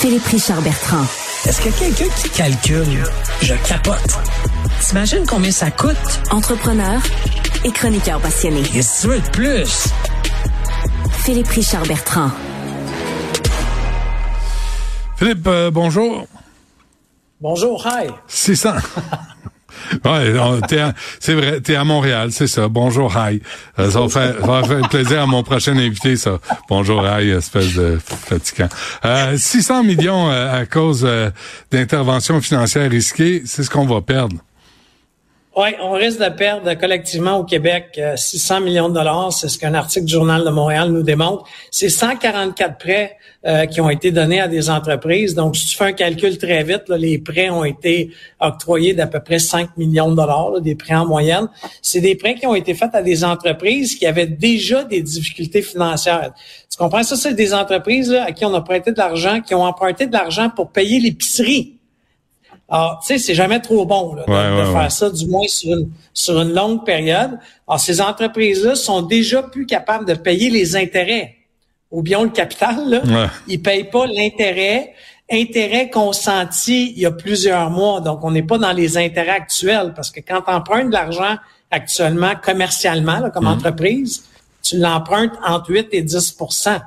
Philippe Richard Bertrand. Est-ce que quelqu'un qui calcule, je capote. T'imagines combien ça coûte? Entrepreneur et chroniqueur passionné. Que tu veux de plus? Philippe Richard Bertrand. Philippe, euh, bonjour. Bonjour, hi. 600. ouais, c'est vrai, t'es à Montréal, c'est ça. Bonjour, hi. Euh, ça, va faire, ça va faire plaisir à mon prochain invité, ça. Bonjour, hi, espèce de fatigant. Euh, 600 millions euh, à cause euh, d'interventions financières risquées, c'est ce qu'on va perdre. Oui, on risque de perdre collectivement au Québec euh, 600 millions de dollars. C'est ce qu'un article du Journal de Montréal nous démontre. C'est 144 prêts euh, qui ont été donnés à des entreprises. Donc, si tu fais un calcul très vite, les prêts ont été octroyés d'à peu près 5 millions de dollars, là, des prêts en moyenne. C'est des prêts qui ont été faits à des entreprises qui avaient déjà des difficultés financières. Tu comprends? Ça, c'est des entreprises à qui on a prêté de l'argent, qui ont emprunté de l'argent pour payer l'épicerie. Alors, tu sais, c'est jamais trop bon là, de, Ouais, ouais, de faire ouais. ça, du moins sur une, sur une longue période. Alors, ces entreprises-là sont déjà plus capables de payer les intérêts. Oublions le capital, là. Ouais. Ils payent pas l'intérêt. Intérêt consenti il y a plusieurs mois. Donc, on n'est pas dans les intérêts actuels parce que quand tu empruntes de l'argent actuellement, commercialement, là, comme Mhm. entreprise, tu l'empruntes entre 8 et 10%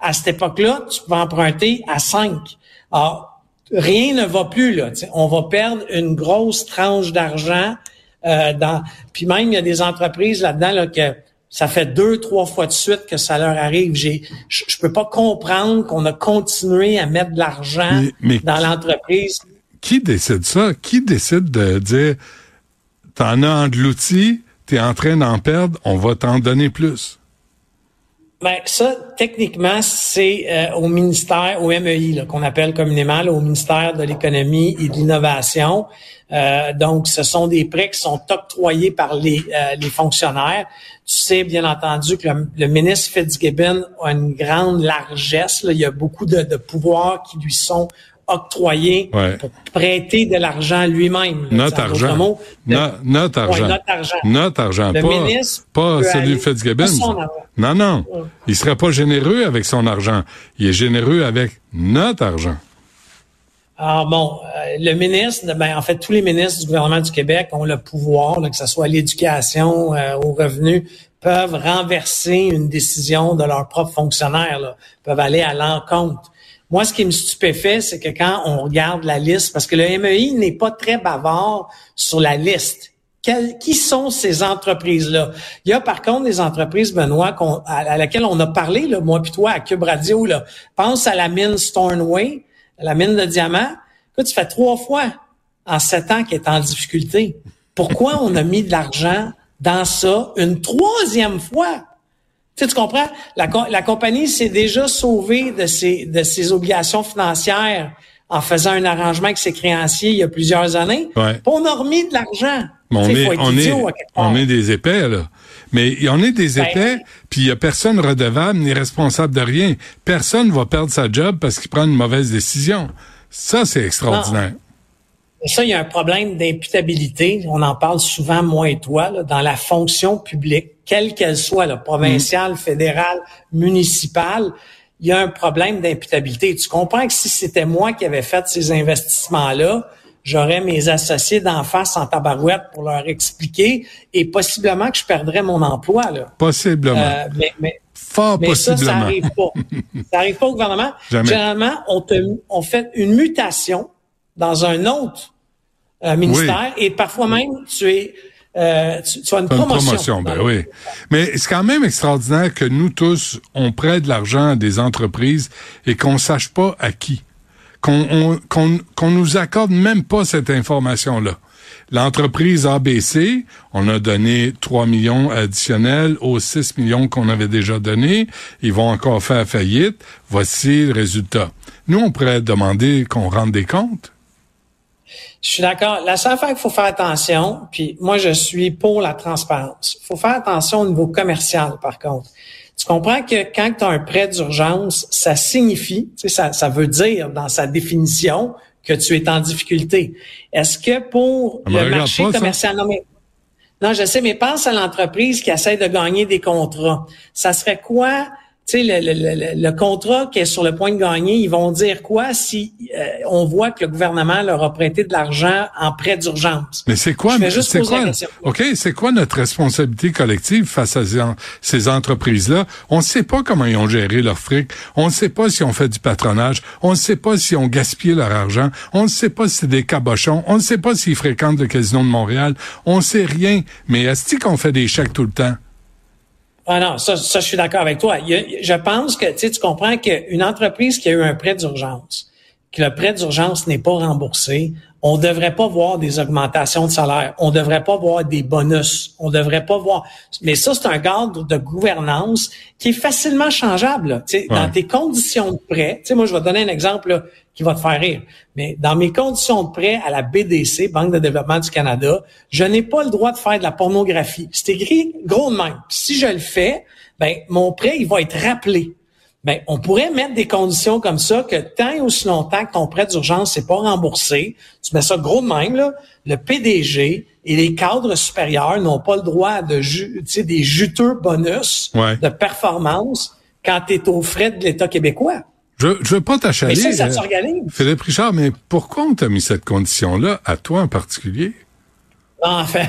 À cette époque-là, tu peux emprunter à 5. Alors, rien ne va plus là. tu sais. On va perdre une grosse tranche d'argent. Euh, dans, puis même il y a des entreprises là-dedans là, que ça fait deux, trois fois de suite que ça leur arrive. J'ai, je, je peux pas comprendre qu'on a continué à mettre de l'argent dans l'entreprise. Qui décide ça? Qui décide de dire, t'en as en de l'outil, t'es en train d'en perdre, on va t'en donner plus? Ben ça, techniquement, c'est euh, au ministère, au MEI, qu'on appelle communément, là, au ministère de l'économie et de l'innovation. Euh, donc, ce sont des prêts qui sont octroyés par les, euh, les fonctionnaires. Tu sais, bien entendu, que le, le ministre Fitzgibbon a une grande largesse. là. Il y a beaucoup de, de pouvoirs qui lui sont Ouais. pour prêter de l'argent lui-même. Notre argent. No- notre argent. Ouais, notre argent. Notre argent. Le pas ministre pas celui de Fitzgibbon. Non, non. Il serait pas généreux avec son argent. Il est généreux avec notre argent. Alors bon, euh, le ministre, ben, en fait, tous les ministres du gouvernement du Québec ont le pouvoir, là, que ce soit à l'éducation, euh, aux revenus, peuvent renverser une décision de leurs propres fonctionnaires, là, peuvent aller à l'encontre. Moi, ce qui me stupéfait, c'est que quand on regarde la liste, parce que le MEI n'est pas très bavard sur la liste. Qui sont ces entreprises-là? Il y a par contre des entreprises, Benoît, à laquelle on a parlé, là, moi puis toi, à Cube Radio. Là. Pense à la mine Stornway, la mine de diamants. Écoute, tu fais trois fois en sept ans qu'elle est en difficulté. Pourquoi on a mis de l'argent dans ça une troisième fois? Tu, sais, tu comprends? La, co- la compagnie s'est déjà sauvée de ses, de ses obligations financières en faisant un arrangement avec ses créanciers il y a plusieurs années. Ouais. On a remis de l'argent. Mais on est, on est, on est des épais, là. Mais on est des Ben- épais, puis il y a personne redevable ni responsable de rien. Personne va perdre sa job parce qu'il prend une mauvaise décision. Ça, c'est extraordinaire. Ça, il y a un problème d'imputabilité. On en parle souvent, moi et toi, là, dans la fonction publique, quelle qu'elle soit, là, provinciale, fédérale, municipale. Il y a un problème d'imputabilité. Tu comprends que si c'était moi qui avais fait ces investissements-là, j'aurais mes associés d'en face en tabarouette pour leur expliquer et possiblement que je perdrais mon emploi. Là. Possiblement. Euh, mais, mais, Fort mais ça, ça possiblement. arrive pas. ça arrive pas au gouvernement. Jamais. Généralement, on, te, on fait une mutation dans un autre euh, ministère et parfois même tu es euh, tu, tu as une Une promotion. promotion, ben oui. Mais c'est quand même extraordinaire que nous tous, on prête de l'argent à des entreprises et qu'on sache pas à qui. Qu'on on- qu'on qu'on nous accorde même pas cette information-là. L'entreprise ABC, on a donné 3 millions additionnels aux 6 millions qu'on avait déjà donnés. Ils vont encore faire faillite. Voici le résultat. Nous, on pourrait demander qu'on rende des comptes. Je suis d'accord. La seule affaire qu'il faut faire attention, puis moi, je suis pour la transparence. Il faut faire attention au niveau commercial, par contre. Tu comprends que quand tu as un prêt d'urgence, ça signifie, tu sais, ça, ça veut dire dans sa définition que tu es en difficulté. Est-ce que pour le marché pas, commercial, non, mais- non, je sais, mais pense à l'entreprise qui essaie de gagner des contrats. Ça serait quoi, sais, le, le, le, le contrat qui est sur le point de gagner, ils vont dire quoi si euh, on voit que le gouvernement leur a prêté de l'argent en prêt d'urgence? Mais c'est quoi, c'est quoi. OK, c'est quoi notre responsabilité collective face à ces entreprises-là? On ne sait pas comment ils ont géré leur fric. On ne sait pas si on fait du patronage. On ne sait pas si on gaspillé leur argent. On ne sait pas si c'est des cabochons. On ne sait pas s'ils fréquentent le casino de Montréal. On ne sait rien. Mais est-ce qu'on fait des chèques tout le temps? Ah non, ça, ça je suis d'accord avec toi. Je pense que tu comprends qu'une entreprise qui a eu un prêt d'urgence, que le prêt d'urgence n'est pas remboursé, on devrait pas voir des augmentations de salaire, on devrait pas voir des bonus, on devrait pas voir. Mais ça, c'est un cadre de gouvernance qui est facilement changeable. là. Ouais. Dans tes conditions de prêt, moi je vais te donner un exemple là, qui va te faire rire. Mais dans mes conditions de prêt à la BDC, Banque de développement du Canada, je n'ai pas le droit de faire de la pornographie. C'est écrit gros de même. Si je le fais, ben mon prêt il va être rappelé. Ben, on pourrait mettre des conditions comme ça que tant et aussi longtemps que ton prêt d'urgence n'est pas remboursé, tu mets ça gros de même, là, le PDG et les cadres supérieurs n'ont pas le droit de ju- tu sais, des juteux bonus Ouais. de performance quand tu es aux frais de l'État québécois. Je, je veux pas t'achaler. Mais ça, ça euh, s'organise. Philippe Richard, mais pourquoi on t'a mis cette condition-là, à toi en particulier? Enfin,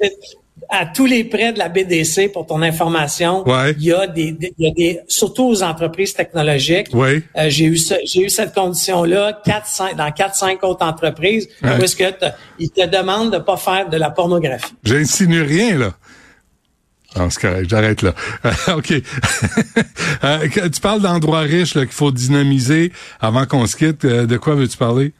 à tous les prêts de la BDC, pour ton information, Ouais. il y a des, des- il y a des, surtout aux entreprises technologiques. Oui. Euh, j'ai eu ce- j'ai eu cette condition-là quatre, cinq, dans quatre, cinq autres entreprises, Ouais. où est-ce que ils te demandent de pas faire de la pornographie. J'insinue rien, là. Non, c'est correct, j'arrête là. OK. Euh, tu parles d'endroits riches là, qu'il faut dynamiser avant qu'on se quitte. Euh, de quoi veux-tu parler?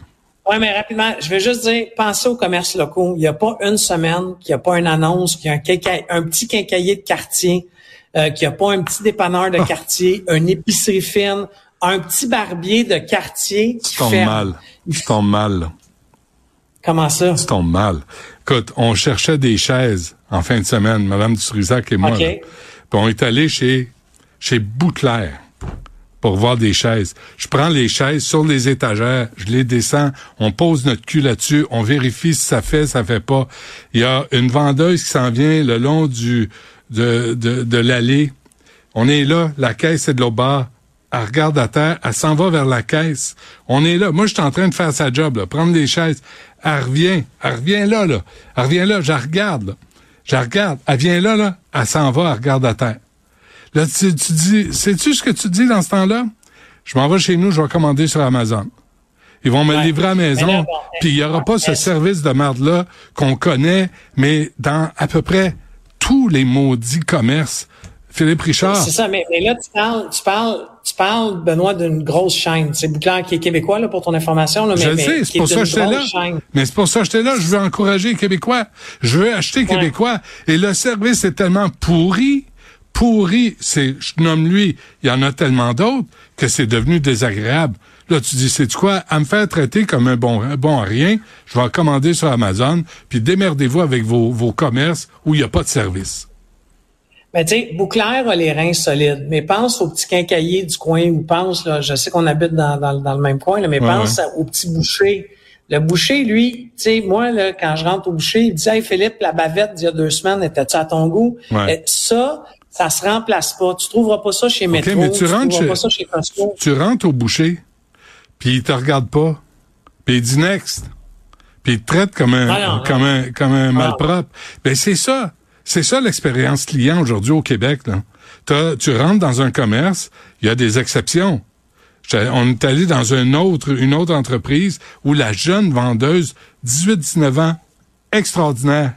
Oui, mais rapidement, je vais juste dire, pensez aux commerces locaux. Il n'y a pas une semaine qu'il n'y a pas une annonce, qu'il y a un, quinca- un petit quincailler de quartier, euh, qu'il n'y a pas un petit dépanneur de quartier, une épicerie fine, un petit barbier de quartier qui Tu tombes mal. Tu tombes mal. Comment ça? Tu tombes mal. Écoute, on cherchait des chaises en fin de semaine, Madame Dutrisac et moi. OK. là. Puis on est allé chez, chez Bouclair pour voir des chaises. Je prends les chaises sur les étagères, je les descends, on pose notre cul là-dessus, on vérifie si ça fait, ça fait pas. Il y a une vendeuse qui s'en vient le long du de, de, l'allée. On est là, la caisse est de l'autre bord. Elle regarde à terre, elle s'en va vers la caisse. On est là. Moi, je suis en train de faire sa job, là, prendre des chaises. Elle revient, elle revient là, là. Elle revient là, je regarde. Je regarde. Elle vient là, là. Elle s'en va, elle regarde à terre. Là, tu, tu dis, sais-tu ce que tu dis dans ce temps-là? Je m'en vais chez nous, je vais commander sur Amazon. Ils vont me Ouais. livrer à la Mais maison, puis il y aura pas ce service de merde-là qu'on connaît, mais dans à peu près tous les maudits commerces. Philippe Richard. C'est ça, mais, mais là, tu parles, tu parles, tu parles, Benoît, d'une grosse chaîne. C'est Bouclair qui est québécois, là, pour ton information, là, mais, Je le sais, c'est pour ça que j'étais là. chaîne. Mais c'est pour ça que j'étais là. Je veux encourager les Québécois. Je veux acheter Québécois. Et le service est tellement pourri, pourri. C'est, je nomme lui. Il y en a tellement d'autres que c'est devenu désagréable. Là, tu dis, c'est quoi? À me faire traiter comme un bon, un bon à rien, je vais en commander sur Amazon, puis démerdez-vous avec vos, vos commerces où il n'y a pas de service. Ben, tu sais, Bouclair a les reins solides, mais pense au petit quincailler du coin ou pense, là, je sais qu'on habite dans, dans, dans le même coin, là, mais Ouais, pense au petit boucher. Le boucher, lui, tu sais, moi, là, quand je rentre au boucher, il me dit, hey, Philippe, la bavette d'il y a deux semaines, était-tu à ton goût? Ouais. Ça, ça se remplace pas. Tu trouveras pas ça chez Métro. mais tu rentres trouveras chez- pas ça chez Costco. Tu rentres au boucher, puis il te regarde pas, puis il dit next, puis il te traite comme un, Ah non, comme un, comme un Ah. malpropre. Ben c'est ça, c'est ça l'expérience client aujourd'hui au Québec. Là. Tu rentres dans un commerce, il y a des exceptions. On est allé dans une autre, une autre entreprise où la jeune vendeuse, 18-19 ans, extraordinaire,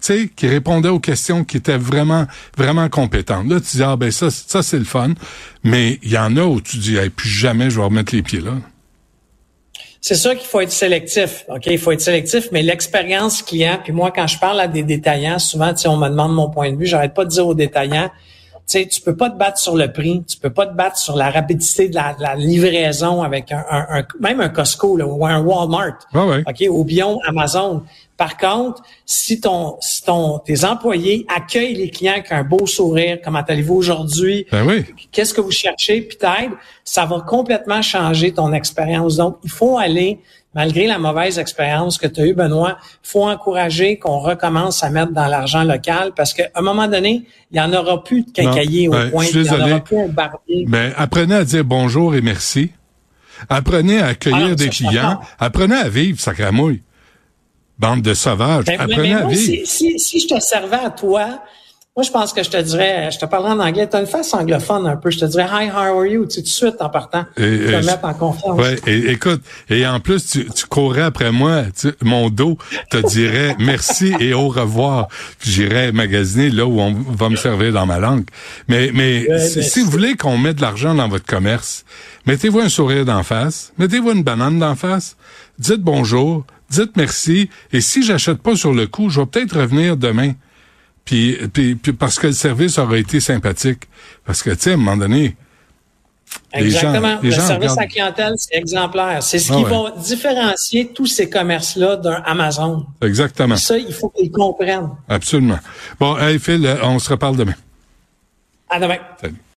sais, qui répondait aux questions, qui était vraiment, vraiment compétente. Là, tu dis, ah ben ça, ça c'est le fun. Mais il y en a où tu dis, hey, plus jamais je vais remettre les pieds là. C'est sûr qu'il faut être sélectif. OK, il faut être sélectif, mais l'expérience client, puis moi, quand je parle à des détaillants, souvent, on me demande mon point de vue, j'arrête pas de dire aux détaillants, tu sais, tu peux pas te battre sur le prix, tu peux pas te battre sur la rapidité de la, la livraison avec un, un, même un Costco là, ou un Walmart, Ah ouais. ok, ou bien Amazon. Par contre, si ton, si ton, tes employés accueillent les clients avec un beau sourire, comment allez-vous aujourd'hui, Ben oui. qu'est-ce que vous cherchez, puis t'aide, ça va complètement changer ton expérience. Donc, il faut aller, malgré la mauvaise expérience que tu as eue, Benoît, il faut encourager qu'on recommence à mettre dans l'argent local parce qu'à un moment donné, il n'y en aura plus de quincaillier au ouais, point, il n'y en désolé. aura plus un barbier. Ben, apprenez à dire bonjour et merci. Apprenez à accueillir Ah, des clients. Apprenez à vivre, sacramouille. Bande de sauvages. Ben, Apprenez mais à moi, vivre. si, si, si je te servais à toi, moi, je pense que je te dirais, je te parlerais en anglais, tu as une face anglophone un peu, je te dirais, hi, how are you, tout de suite en partant, Et- te et- mettre en confiance. Ouais, et, écoute, et en plus, tu, tu courais après moi, tu- mon dos te dirait merci et au revoir. J'irais magasiner là où on va me servir dans ma langue. Mais, mais Ouais, si, mais si vous voulez qu'on mette de l'argent dans votre commerce, mettez-vous un sourire d'en face, mettez-vous une banane d'en face, dites bonjour, dites merci, et si j'achète pas sur le coup, je vais peut-être revenir demain. Puis, puis, puis parce que le service aura été sympathique. Parce que, tu sais, à un moment donné, les gens- Exactement. les le gens service à la clientèle, c'est exemplaire. C'est ce Ah qui ouais. va différencier tous ces commerces-là d'un Amazon. exactement. Ça, il faut qu'ils comprennent. Absolument. Bon, hey Phil, euh, on se reparle demain. À demain. Salut.